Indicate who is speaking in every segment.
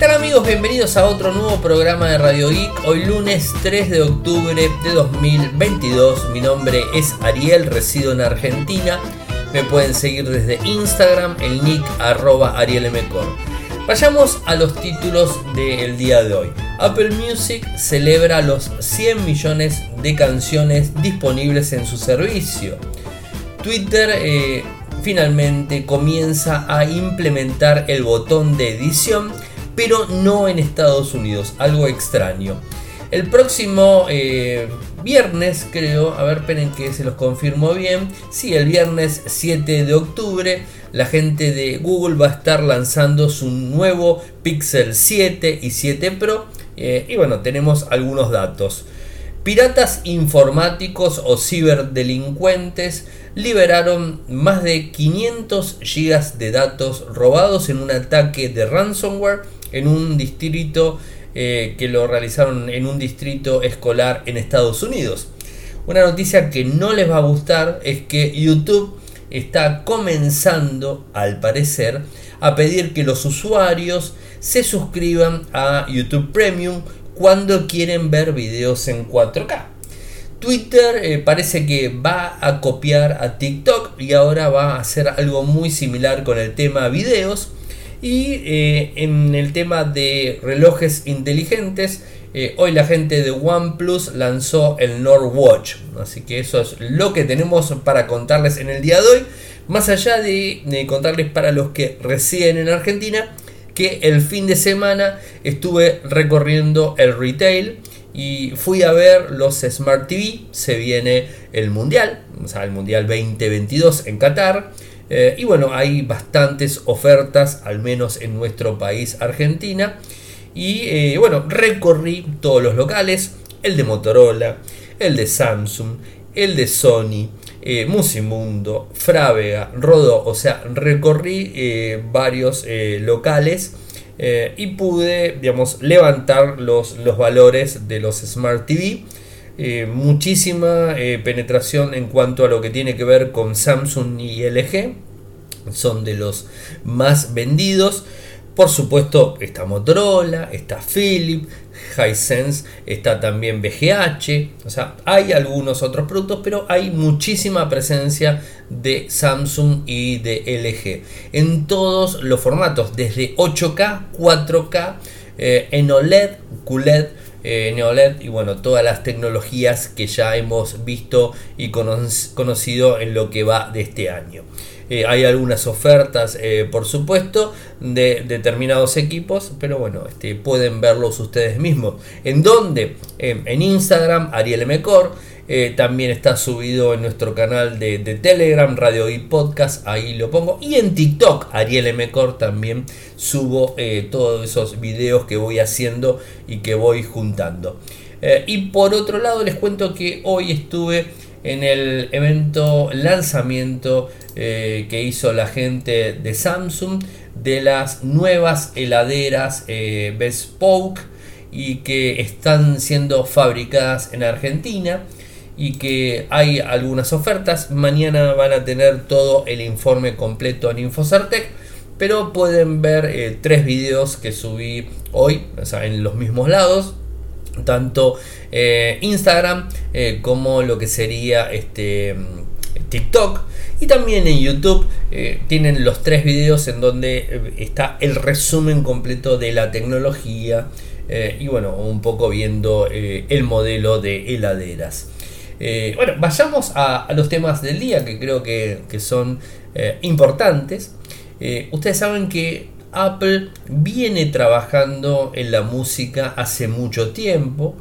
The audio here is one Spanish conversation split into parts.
Speaker 1: tal amigos? Bienvenidos a otro nuevo programa de Radio Geek. Hoy lunes 3 de octubre de 2022. Mi nombre es Ariel, resido en Argentina. Me pueden seguir desde Instagram, el nick arroba. Vayamos a los títulos del día de hoy. Apple Music celebra los 100 millones de canciones disponibles en su servicio. Twitter eh, finalmente comienza a implementar el botón de edición pero no en Estados Unidos, algo extraño. El próximo eh, viernes, creo, a ver, esperen que se los confirmo bien. Sí, el viernes 7 de octubre, la gente de Google va a estar lanzando su nuevo Pixel 7 y 7 Pro. Eh, y bueno, tenemos algunos datos. Piratas informáticos o ciberdelincuentes liberaron más de 500 GB de datos robados en un ataque de ransomware en un distrito eh, que lo realizaron en un distrito escolar en Estados Unidos. Una noticia que no les va a gustar es que YouTube está comenzando, al parecer, a pedir que los usuarios se suscriban a YouTube Premium cuando quieren ver videos en 4K. Twitter eh, parece que va a copiar a TikTok y ahora va a hacer algo muy similar con el tema videos y eh, en el tema de relojes inteligentes, eh, hoy la gente de OnePlus lanzó el Watch. Así que eso es lo que tenemos para contarles en el día de hoy. Más allá de, contarles para los que residen en Argentina, que el fin de semana estuve recorriendo el retail y fui a ver los Smart TV. Se viene el Mundial, o sea, el Mundial 2022 en Qatar. Eh, y bueno, hay bastantes ofertas, al menos en nuestro país, Argentina. Y eh, bueno, recorrí todos los locales, el de Motorola, el de Samsung, el de Sony, eh, Musimundo, Frávega, Rodó, o sea, recorrí varios locales y pude, digamos, levantar los, los valores de los Smart TV. muchísima penetración en cuanto a lo que tiene que ver con Samsung y LG son de los más vendidos. Por supuesto está Motorola, está Philips, Hisense, está también BGH, o sea, hay algunos otros productos, pero hay muchísima presencia de Samsung y de LG en todos los formatos, desde 8K, 4K, eh, en OLED, QLED, eh, NeoLED y bueno, todas las tecnologías que ya hemos visto y conocido en lo que va de este año. Eh, hay algunas ofertas, eh, por supuesto, de determinados equipos, pero bueno, este, pueden verlos ustedes mismos. ¿En dónde? en Instagram, Ariel Mecor. Eh, también está subido en nuestro canal de, Telegram, Radio y Podcast, ahí lo pongo. Y en TikTok, Ariel Mecor, también subo todos esos videos que voy haciendo y que voy juntando. y por otro lado, les cuento que hoy estuve en el evento lanzamiento eh, que hizo la gente de Samsung de las nuevas heladeras eh, Bespoke y que están siendo fabricadas en Argentina y que hay algunas ofertas. Mañana van a tener todo el informe completo en Infocertec, pero pueden ver eh, tres videos que subí hoy, en los mismos lados tanto eh, Instagram eh, como lo que sería este TikTok. Y también en YouTube eh, tienen los tres videos en donde está el resumen completo de la tecnología y bueno un poco viendo el modelo de heladeras. Bueno vayamos a, los temas del día que creo que, que son importantes. Ustedes saben que Apple viene trabajando en la música hace mucho tiempo.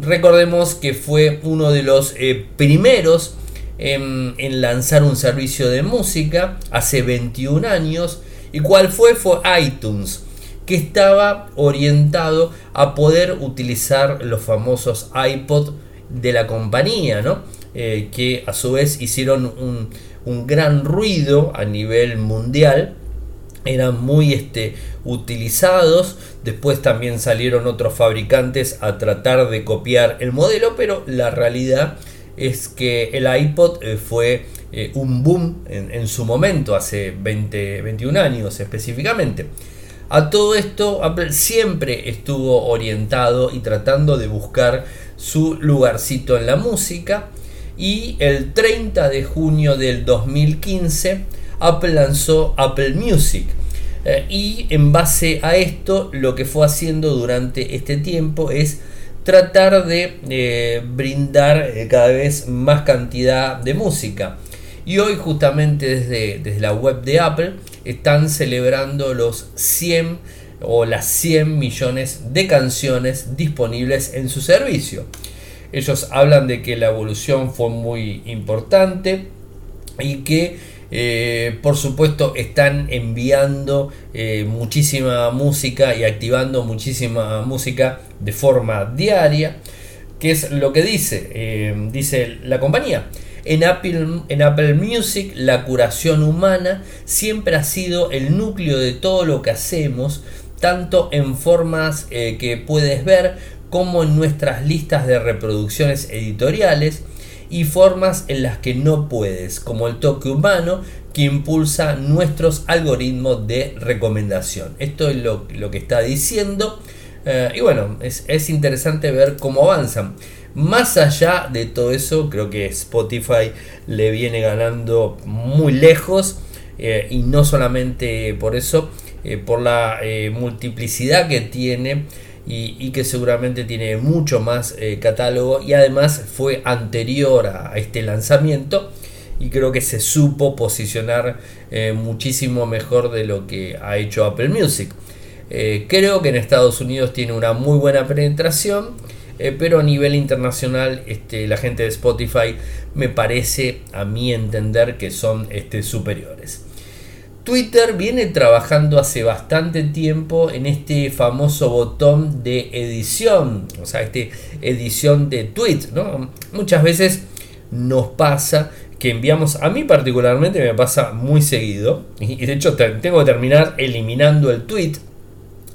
Speaker 1: Recordemos que fue uno de los eh, primeros en, lanzar un servicio de música hace 21 años. ¿Y cuál fue? Fue iTunes, que estaba orientado a poder utilizar los famosos iPod de la compañía, ¿no? Eh, que a su vez hicieron un, un gran ruido a nivel mundial eran muy este, utilizados. Después también salieron otros fabricantes a tratar de copiar el modelo, pero la realidad es que el iPod eh, fue eh, un boom en, su momento, hace 20, 21 años específicamente. A todo esto, Apple siempre estuvo orientado y tratando de buscar su lugarcito en la música. Y el 30 de junio del 2015, Apple lanzó Apple Music. Eh, y en base a esto, lo que fue haciendo durante este tiempo es tratar de eh, brindar eh, cada vez más cantidad de música. Y hoy justamente desde, desde la web de Apple están celebrando los 100 o las 100 millones de canciones disponibles en su servicio. Ellos hablan de que la evolución fue muy importante y que eh, por supuesto están enviando eh, muchísima música y activando muchísima música de forma diaria. que es lo que dice? Eh, dice la compañía. En Apple, en Apple Music la curación humana siempre ha sido el núcleo de todo lo que hacemos, tanto en formas que puedes ver como en nuestras listas de reproducciones editoriales y formas en las que no puedes, como el toque humano que impulsa nuestros algoritmos de recomendación. Esto es lo, que está diciendo. Eh, y bueno, es, interesante ver cómo avanzan. Más allá de todo eso, creo que Spotify le viene ganando muy lejos. Eh, y no solamente por eso, eh, por la multiplicidad que tiene y, que seguramente tiene mucho más eh, catálogo y además fue anterior a, este lanzamiento y creo que se supo posicionar eh, muchísimo mejor de lo que ha hecho Apple Music. Eh, creo que en Estados Unidos tiene una muy buena penetración, pero a nivel internacional este, la gente de Spotify me parece a mi entender que son este, superiores. Twitter viene trabajando hace bastante tiempo en este famoso botón de edición, o sea, este edición de tweets, ¿no? Muchas veces nos pasa que enviamos, a mí particularmente me pasa muy seguido, y de hecho tengo que terminar eliminando el tweet,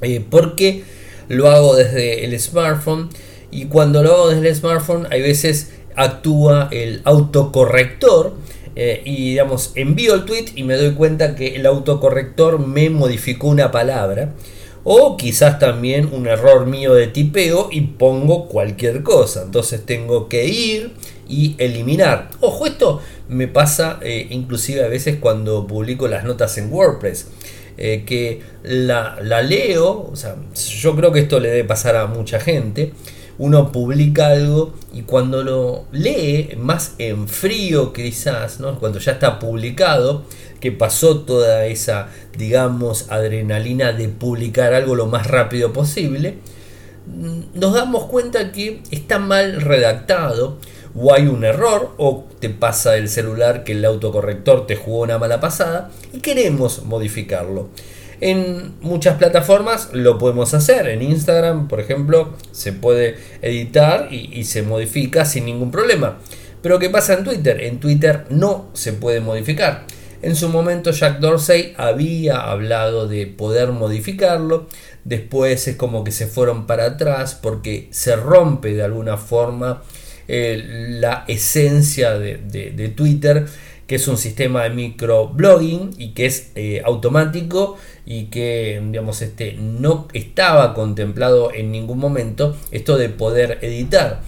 Speaker 1: eh, porque lo hago desde el smartphone, y cuando lo hago desde el smartphone hay veces actúa el autocorrector, eh, y digamos, envío el tweet y me doy cuenta que el autocorrector me modificó una palabra. O quizás también un error mío de tipeo y pongo cualquier cosa. Entonces tengo que ir y eliminar. Ojo, esto me pasa eh, inclusive a veces cuando publico las notas en WordPress. Eh, que la, la, leo, o sea, yo creo que esto le debe pasar a mucha gente uno publica algo y cuando lo lee, más en frío quizás, ¿no? cuando ya está publicado, que pasó toda esa, digamos, adrenalina de publicar algo lo más rápido posible, nos damos cuenta que está mal redactado o hay un error o te pasa el celular que el autocorrector te jugó una mala pasada y queremos modificarlo. En muchas plataformas lo podemos hacer. En Instagram, por ejemplo, se puede editar y, se modifica sin ningún problema. Pero ¿qué pasa en Twitter? En Twitter no se puede modificar. En su momento Jack Dorsey había hablado de poder modificarlo. Después es como que se fueron para atrás porque se rompe de alguna forma eh, la esencia de Twitter que es un sistema de microblogging y que es eh, automático y que digamos este no estaba contemplado en ningún momento esto de poder editar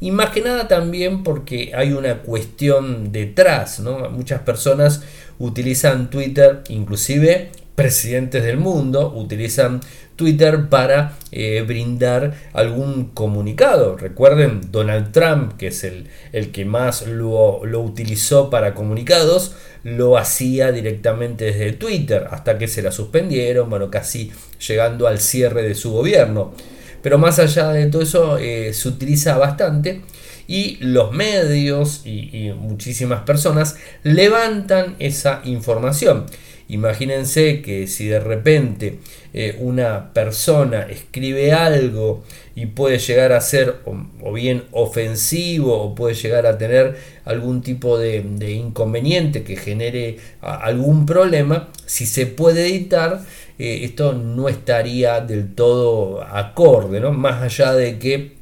Speaker 1: y más que nada también porque hay una cuestión detrás ¿no? muchas personas utilizan Twitter inclusive presidentes del mundo utilizan Twitter para eh, brindar algún comunicado. Recuerden, Donald Trump, que es el, el que más lo, lo, utilizó para comunicados, lo hacía directamente desde Twitter, hasta que se la suspendieron, bueno, casi llegando al cierre de su gobierno. Pero más allá de todo eso, eh, se utiliza bastante y los medios y muchísimas personas levantan esa información. Imagínense que si de repente eh, una persona escribe algo y puede llegar a ser o, bien ofensivo o puede llegar a tener algún tipo de, inconveniente que genere algún problema, si se puede editar, eh, esto no estaría del todo acorde, ¿no? más allá de que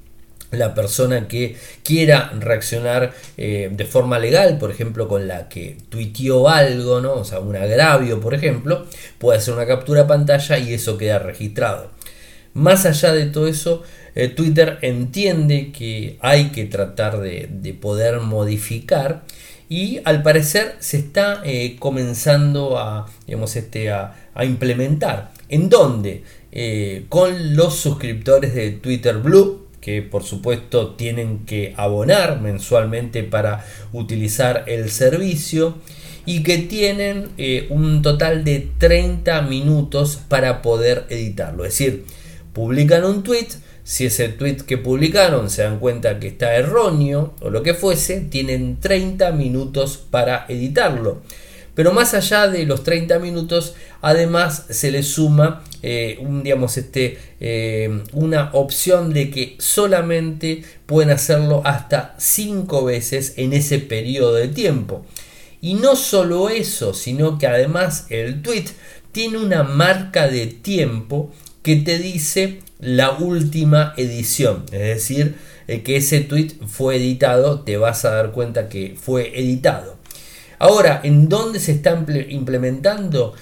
Speaker 1: la persona que quiera reaccionar eh, de forma legal, por ejemplo, con la que tuiteó algo, ¿no? o sea, un agravio, por ejemplo, puede hacer una captura pantalla y eso queda registrado. Más allá de todo eso, eh, Twitter entiende que hay que tratar de, poder modificar y al parecer se está eh, comenzando a, este, a, implementar. ¿En dónde? con los suscriptores de Twitter Blue, que por supuesto tienen que abonar mensualmente para utilizar el servicio y que tienen eh, un total de 30 minutos para poder editarlo. Es decir, publican un tweet, si ese tweet que publicaron se dan cuenta que está erróneo o lo que fuese, tienen 30 minutos para editarlo. Pero más allá de los 30 minutos, además se le suma eh, un, digamos, este, eh, una opción de que solamente pueden hacerlo hasta 5 veces en ese periodo de tiempo. Y no solo eso, sino que además el tweet tiene una marca de tiempo que te dice la última edición. Es decir, eh, que ese tweet fue editado, te vas a dar cuenta que fue editado. Ahora, ¿en dónde se está implementando?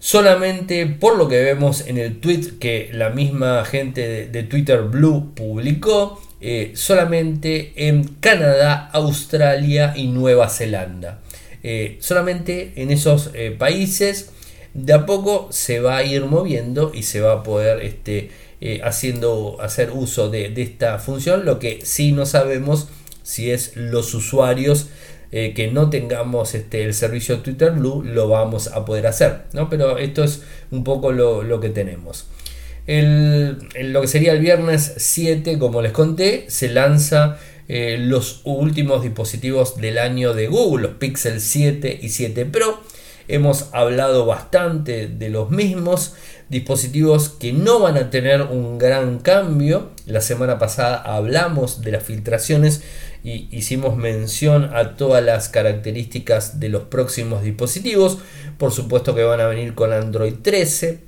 Speaker 1: Solamente por lo que vemos en el tweet que la misma gente de, Twitter Blue publicó, eh, solamente en Canadá, Australia y Nueva Zelanda. Eh, solamente en esos países de a poco se va a ir moviendo y se va a poder este, haciendo, hacer uso de, de esta función. Lo que sí no sabemos si es los usuarios eh, que no tengamos este, el servicio Twitter Blue, lo vamos a poder hacer. ¿no? Pero esto es un poco lo, que tenemos. El, lo que sería el viernes 7, como les conté, se lanza eh, los últimos dispositivos del año de Google, los Pixel 7 y 7 Pro. Hemos hablado bastante de los mismos dispositivos que no van a tener un gran cambio. La semana pasada hablamos de las filtraciones y hicimos mención a todas las características de los próximos dispositivos. Por supuesto que van a venir con Android 13,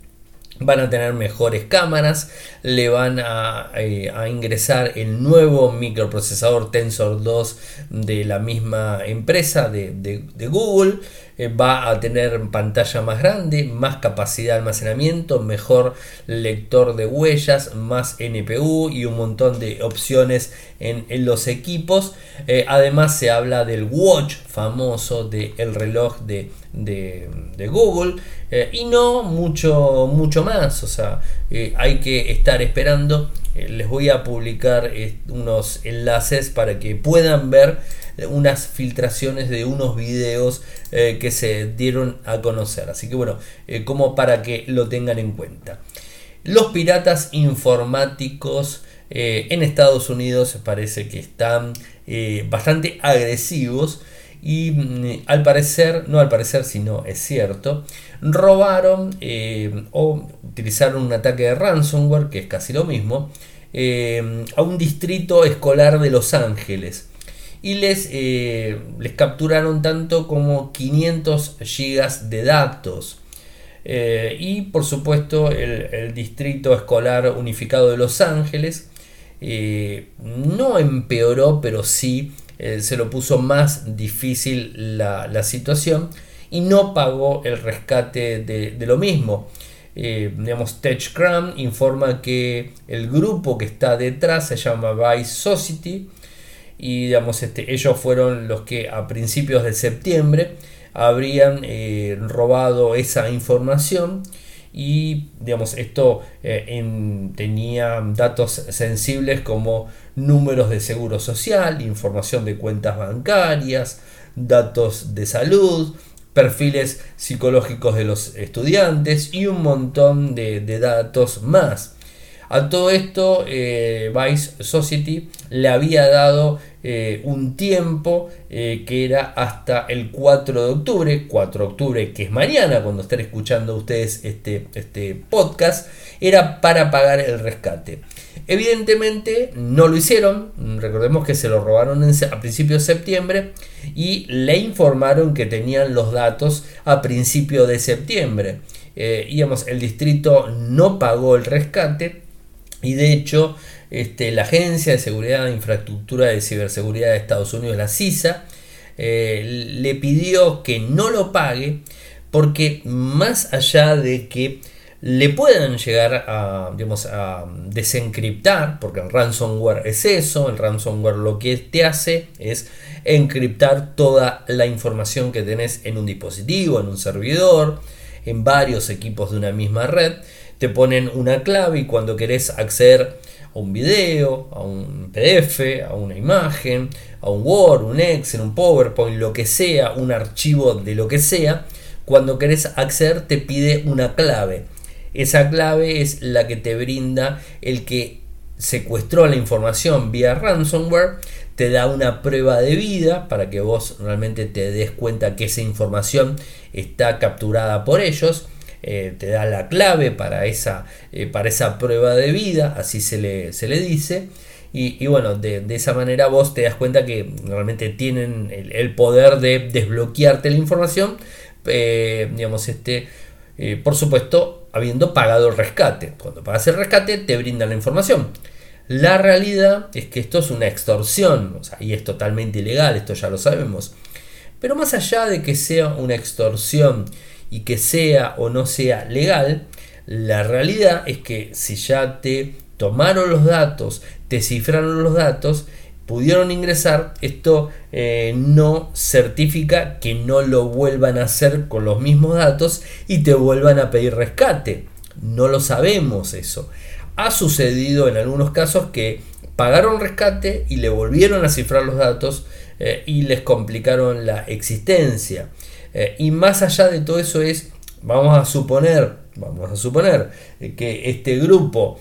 Speaker 1: van a tener mejores cámaras, le van a, eh, ingresar el nuevo microprocesador Tensor 2 de la misma empresa de Google. Eh, va a tener pantalla más grande, más capacidad de almacenamiento, mejor lector de huellas, más NPU y un montón de opciones en, los equipos. Eh, además se habla del watch famoso del reloj de, Google eh, y no mucho, mucho más. O sea, hay que estar esperando. Les voy a publicar unos enlaces para que puedan ver unas filtraciones de unos videos eh, que se dieron a conocer. Así que bueno, eh, como para que lo tengan en cuenta. Los piratas informáticos eh, en Estados Unidos parece que están bastante agresivos y mm, al parecer, no al parecer, sino es cierto, robaron o utilizaron un ataque de ransomware, que es casi lo mismo, a un distrito escolar de Los Ángeles y les, eh, les capturaron tanto como 500 gigas de datos. Eh, y por supuesto el, Distrito Escolar Unificado de Los Ángeles eh, no empeoró, pero sí se lo puso más difícil la, situación y no pagó el rescate de, lo mismo. digamos, TechCram informa que el grupo que está detrás se llama Vice Society y digamos, este, ellos fueron los que a principios de septiembre habrían eh, robado esa información y digamos esto eh, tenía datos sensibles como números de seguro social, información de cuentas bancarias, datos de salud, perfiles psicológicos de los estudiantes y un montón de datos más. A todo esto, eh, Vice Society le había dado eh, un tiempo eh, que era hasta el 4 de octubre, 4 de octubre que es mañana cuando estén escuchando ustedes este, este podcast, era para pagar el rescate. Evidentemente no lo hicieron, recordemos que se lo robaron a principios de septiembre y le informaron que tenían los datos a principios de septiembre. digamos, el distrito no pagó el rescate, Y de hecho, este, la Agencia de Seguridad de Infraestructura de Ciberseguridad de Estados Unidos, la CISA, eh, le pidió que no lo pague porque más allá de que le puedan llegar a, digamos, a desencriptar, porque el ransomware es eso, el ransomware lo que te hace es encriptar toda la información que tenés en un dispositivo, en un servidor, en varios equipos de una misma red, te ponen una clave y cuando querés acceder a un video, a un PDF, a una imagen, a un Word, un Excel, un PowerPoint, lo que sea, un archivo de lo que sea, cuando querés acceder te pide una clave. Esa clave es la que te brinda el que secuestró la información vía ransomware, te da una prueba de vida para que vos realmente te des cuenta que esa información está capturada por ellos eh, te da la clave para esa, eh, para esa prueba de vida, así se le, se le dice. Y, bueno, de, esa manera vos te das cuenta que realmente tienen el, poder de desbloquearte la información, eh, digamos, este, por supuesto, habiendo pagado el rescate. Cuando pagas el rescate, te brindan la información. La realidad es que esto es una extorsión, y es totalmente ilegal, esto ya lo sabemos. Pero más allá de que sea una extorsión y que sea o no sea legal, la realidad es que si ya te tomaron los datos, te cifraron los datos, pudieron ingresar, esto eh, no certifica que no lo vuelvan a hacer con los mismos datos y te vuelvan a pedir rescate. No lo sabemos eso. Ha sucedido en algunos casos que pagaron rescate y le volvieron a cifrar los datos eh, y les complicaron la existencia. Eh, y más allá de todo eso es, vamos a suponer, vamos a suponer eh, que este grupo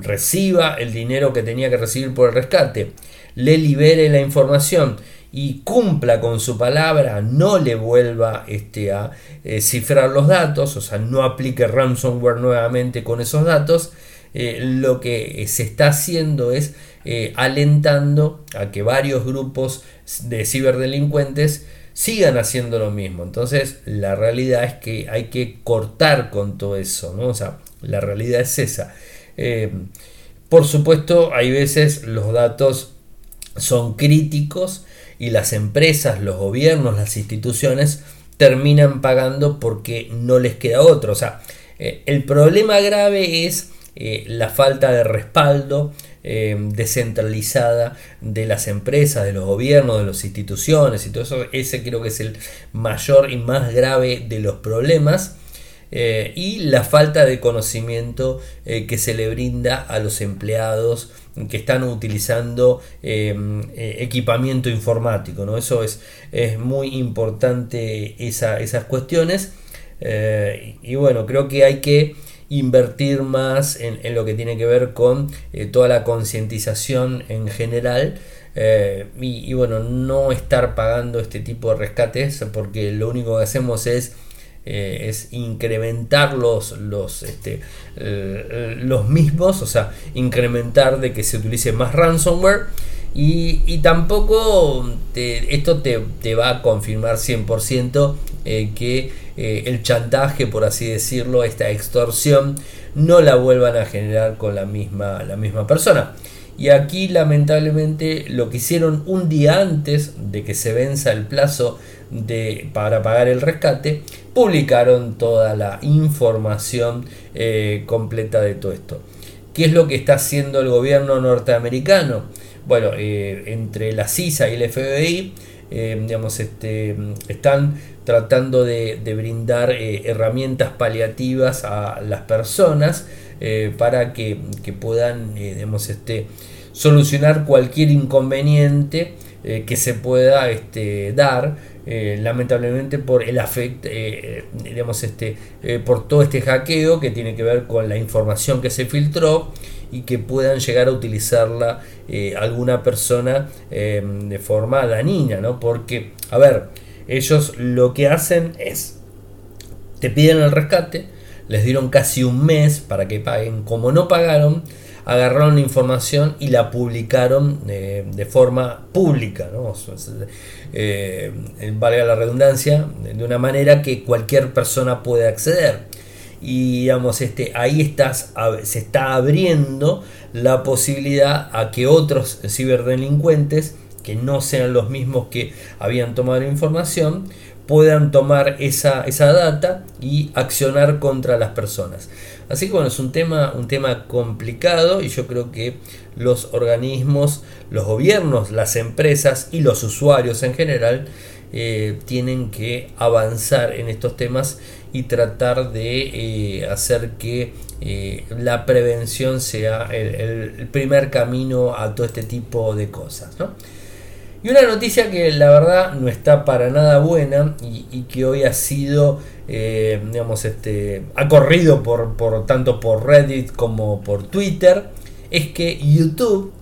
Speaker 1: reciba el dinero que tenía que recibir por el rescate, le libere la información y cumpla con su palabra, no le vuelva este, a cifrar los datos, o sea, no aplique ransomware nuevamente con esos datos, lo que se está haciendo es alentando a que varios grupos de ciberdelincuentes sigan haciendo lo mismo. Entonces, la realidad es que hay que cortar con todo eso, ¿no? O sea, la realidad es esa. Eh, por supuesto, hay veces los datos son críticos y las empresas, los gobiernos, las instituciones terminan pagando porque no les queda otro. O sea, eh, el problema grave es eh, la falta de respaldo Em, descentralizada de las empresas, de los gobiernos, de las instituciones y todo eso. Ese creo que es el mayor y más grave de los problemas. Eh, y la falta de conocimiento eh, que se le brinda a los empleados que están utilizando eh, equipamiento informático. ¿no? Eso es, es muy importante esas cuestiones. y bueno, creo que hay que invertir más en, lo que tiene que ver con eh, toda la concientización en general. Eh, y, bueno, no estar pagando este tipo de rescates porque lo único que hacemos es, eh, es incrementar los, los, este, los mismos, o sea, incrementar de que se utilice más ransomware y, tampoco esto te, va a confirmar 100% eh, que eh, el chantaje, por así decirlo, esta extorsión, no la vuelvan a generar con la misma, la misma persona. Y aquí lamentablemente lo que hicieron un día antes de que se venza el plazo de, para pagar el rescate, publicaron toda la información eh, completa de todo esto. ¿Qué es lo que está haciendo el gobierno norteamericano? Bueno, eh, entre la CISA y el FBI, eh, digamos, este, están tratando de, brindar eh, herramientas paliativas a las personas para que, puedan, digamos, este, solucionar cualquier inconveniente que se pueda este, dar lamentablemente por el afecto, digamos, este, por todo este hackeo que tiene que ver con la información que se filtró y que puedan llegar a utilizarla eh, alguna persona eh, de forma dañina, ¿no? Porque, a ver, ellos lo que hacen es, te piden el rescate, les dieron casi un mes para que paguen, como no pagaron, agarraron la información y la publicaron eh, de forma pública, ¿no? valga la redundancia, de una manera que cualquier persona puede acceder. y digamos, este, ahí estás, se está abriendo la posibilidad a que otros ciberdelincuentes, que no sean los mismos que habían tomado la información, puedan tomar esa, esa data y accionar contra las personas. Así que bueno, es un tema, un tema complicado y yo creo que los organismos, los gobiernos, las empresas y los usuarios en general eh, tienen que avanzar en estos temas y tratar de eh, hacer que eh, la prevención sea el, primer camino a todo este tipo de cosas. Y una noticia que la verdad no está para nada buena y, que hoy ha sido, digamos, este, ha corrido por, por, tanto por Reddit como por Twitter, es que YouTube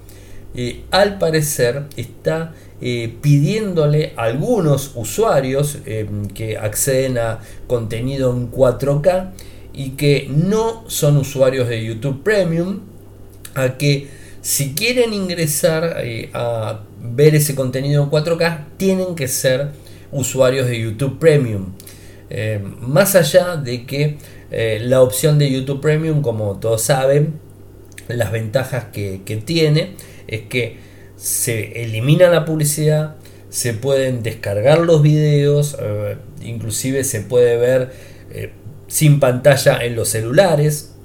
Speaker 1: al parecer está eh, pidiéndole a algunos usuarios eh, que acceden a contenido en 4K y que no son usuarios de YouTube Premium a que si quieren ingresar eh, a ver ese contenido en 4K tienen que ser usuarios de YouTube Premium. más allá de que la opción de YouTube Premium, como todos saben, las ventajas que tiene es que se elimina la publicidad, se pueden descargar los videos, eh, inclusive se puede ver eh, sin pantalla en los celulares,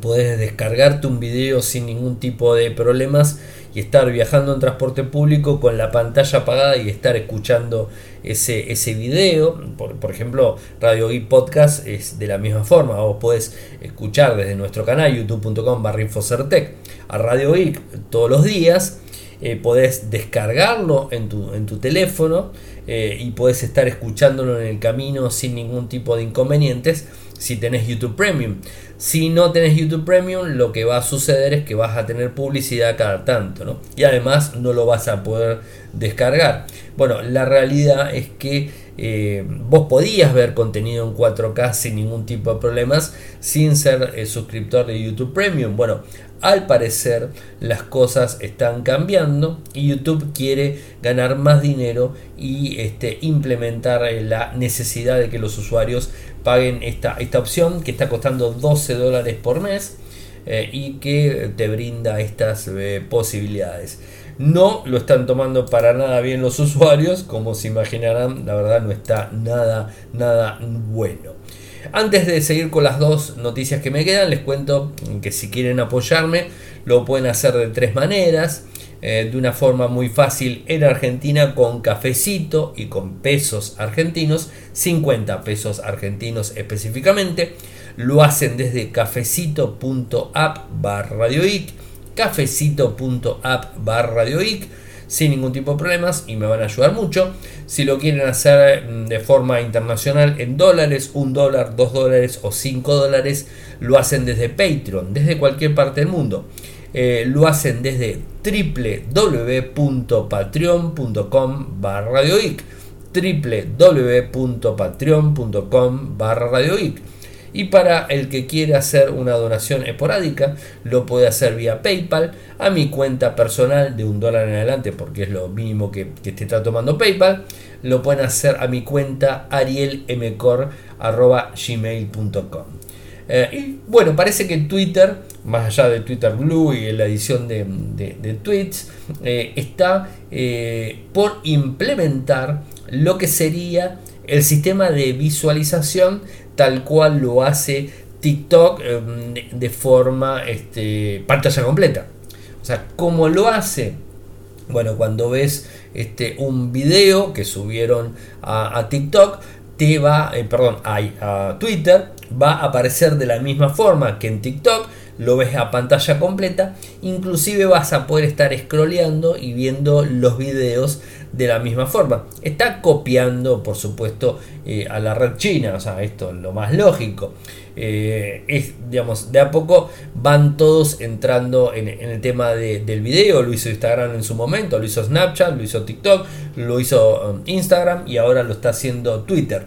Speaker 1: puedes descargarte un video sin ningún tipo de problemas y estar viajando en transporte público con la pantalla apagada y estar escuchando ese, ese video. Por, ejemplo, Radio y Podcast es de la misma forma. Vos podés escuchar desde nuestro canal youtube.com barra Infocertec a Radio Geek todos los días eh, podés descargarlo en tu, en tu teléfono eh, y podés estar escuchándolo en el camino sin ningún tipo de inconvenientes si tenés YouTube Premium. Si no tenés YouTube Premium, lo que va a suceder es que vas a tener publicidad cada tanto, ¿no? Y además no lo vas a poder descargar. Bueno, la realidad es que eh, vos podías ver contenido en 4K sin ningún tipo de problemas sin ser suscriptor de YouTube Premium. Bueno, al parecer las cosas están cambiando y YouTube quiere ganar más dinero y este, implementar eh, la necesidad de que los usuarios paguen esta, esta opción que está costando 12 dólares por mes eh, y que te brinda estas eh, posibilidades. No lo están tomando para nada bien los usuarios, como se imaginarán, la verdad no está nada, nada bueno. Antes de seguir con las dos noticias que me quedan, les cuento que si quieren apoyarme, lo pueden hacer de tres maneras. Eh, de una forma muy fácil en Argentina con cafecito y con pesos argentinos, 50 pesos argentinos específicamente. Lo hacen desde cafecito.app cafecito.app barra radioic sin ningún tipo de problemas y me van a ayudar mucho. Si lo quieren hacer mm, de forma internacional en dólares, un dólar, dos dólares o cinco dólares, lo hacen desde Patreon, desde cualquier parte del mundo. Eh, lo hacen desde www.patreon.com barra radioic www.patreon.com barra radioic y para el que quiere hacer una donación esporádica, lo puede hacer vía PayPal a mi cuenta personal de un dólar en adelante, porque es lo mínimo que, que te está tomando PayPal. Lo pueden hacer a mi cuenta arielmcor.gmail.com. Eh, y bueno, parece que Twitter, más allá de Twitter Blue y la edición de, tweets, eh, está eh, por implementar lo que sería el sistema de visualización tal cual lo hace TikTok em, de forma este, pantalla completa. O sea, ¿cómo lo hace? Bueno, cuando ves este, un video que subieron a, TikTok, te va, eh, perdón, a, a Twitter, va a aparecer de la misma forma que en TikTok, lo ves a pantalla completa, inclusive vas a poder estar scrolleando y viendo los videos de la misma forma. Está copiando, por supuesto, eh, a la red china, o sea, esto es lo más lógico. Eh, es, digamos, de a poco van todos entrando en, el tema del video. Lo hizo Instagram en su momento, lo hizo Snapchat, lo hizo TikTok, lo hizo um, Instagram y ahora lo está haciendo Twitter.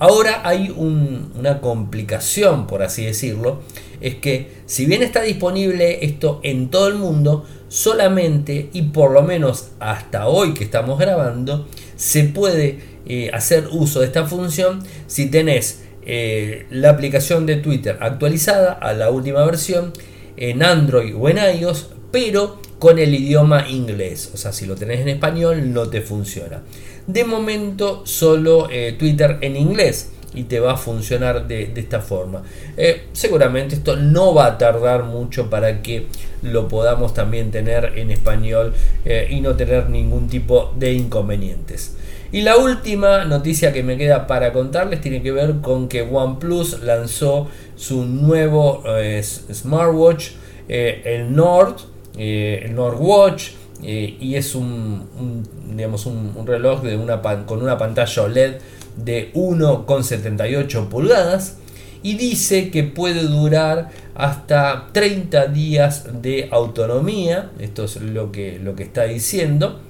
Speaker 1: Ahora hay una complicación, por así decirlo, es que si bien está disponible esto en todo el mundo, solamente y por lo menos hasta hoy que estamos grabando, se puede eh, hacer uso de esta función si tenés eh, la aplicación de Twitter actualizada a la última versión en Android o en iOS, pero con el idioma inglés. O sea, si lo tenés en español no te funciona. De momento solo eh, Twitter en inglés y te va a funcionar de, esta forma. Eh, seguramente esto no va a tardar mucho para que lo podamos también tener en español eh, y no tener ningún tipo de inconvenientes. Y la última noticia que me queda para contarles tiene que ver con que OnePlus lanzó su nuevo smartwatch, el Nord, el Nord Watch. Y es un, digamos, un, reloj de una, con una pantalla OLED de 1,78 pulgadas y dice que puede durar hasta 30 días de autonomía. Esto es lo que, lo que está diciendo.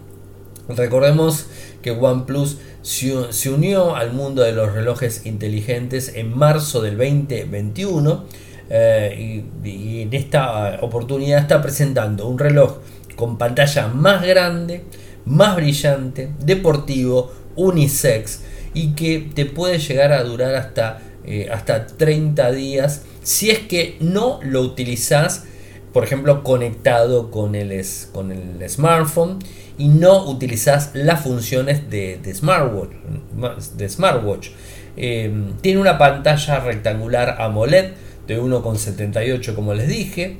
Speaker 1: Recordemos que OnePlus se unió al mundo de los relojes inteligentes en marzo del 2021 eh, y en esta oportunidad está presentando un reloj con pantalla más grande, más brillante, deportivo, unisex y que te puede llegar a durar hasta, eh, hasta 30 días si es que no lo utilizas, por ejemplo, conectado con el, con el smartphone y no utilizas las funciones de, smartwatch. De smartwatch. Em, tiene una pantalla rectangular AMOLED de 1,78 como les dije,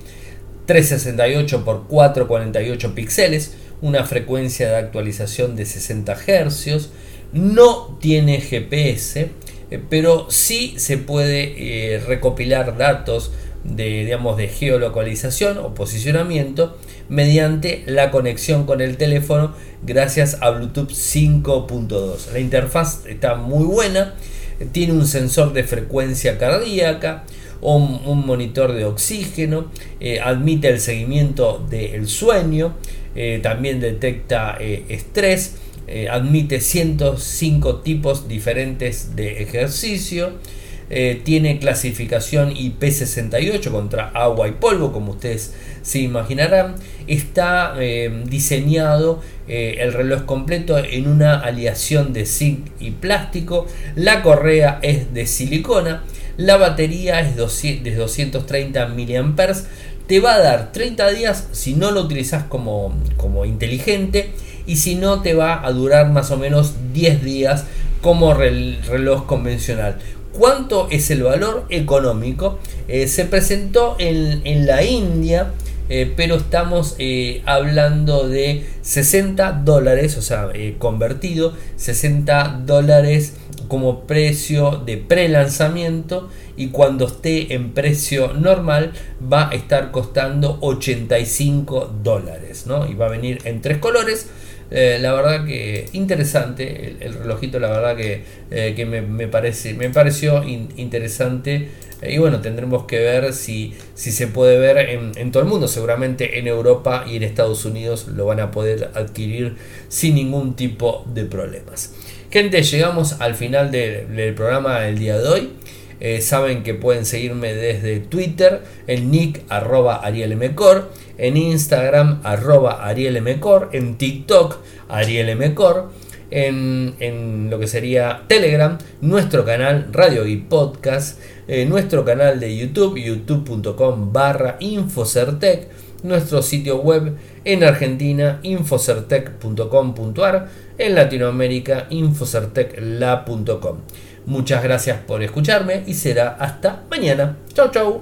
Speaker 1: 368 x 448 píxeles, una frecuencia de actualización de 60 Hz, no tiene GPS, eh, pero sí se puede eh, recopilar datos de, digamos, de geolocalización o posicionamiento mediante la conexión con el teléfono gracias a Bluetooth 5.2. La interfaz está muy buena, tiene un sensor de frecuencia cardíaca, un, monitor de oxígeno, eh, admite el seguimiento del sueño, también detecta estrés eh, admite 105 tipos diferentes de ejercicio, eh, tiene clasificación IP68 contra agua y polvo, como ustedes se imaginarán. Está eh, diseñado el reloj completo en una aleación de zinc y plástico. La correa es de silicona. La batería es de 230 mAh. Te va a dar 30 días si no lo utilizas como, como inteligente y si no te va a durar más o menos 10 días como reloj convencional. ¿Cuánto es el valor económico? Eh, se presentó en, la India, eh, pero estamos eh, hablando de 60 dólares, o sea, convertido, 60 dólares como precio de pre-lanzamiento y cuando esté en precio normal va a estar costando 85 dólares, ¿no? Y va a venir en tres colores eh, la verdad que interesante el, relojito, la verdad que, eh, me, parece, me pareció interesante. Eh, y bueno, tendremos que ver si, si se puede ver en, todo el mundo. Seguramente en Europa y en Estados Unidos lo van a poder adquirir sin ningún tipo de problemas. Gente, llegamos al final del programa del día de hoy. Eh, saben que pueden seguirme desde Twitter, en nick arroba arielmcor, en Instagram arroba arielmcor, en TikTok arielmcor, en, en lo que sería Telegram, nuestro canal Radio y Podcast, eh, nuestro canal de YouTube, youtube.com barra Infocertec, nuestro sitio web en Argentina, infocertec.com.ar, en Latinoamérica, infocertecla.com. Muchas gracias por escucharme y será hasta mañana. Chau chau.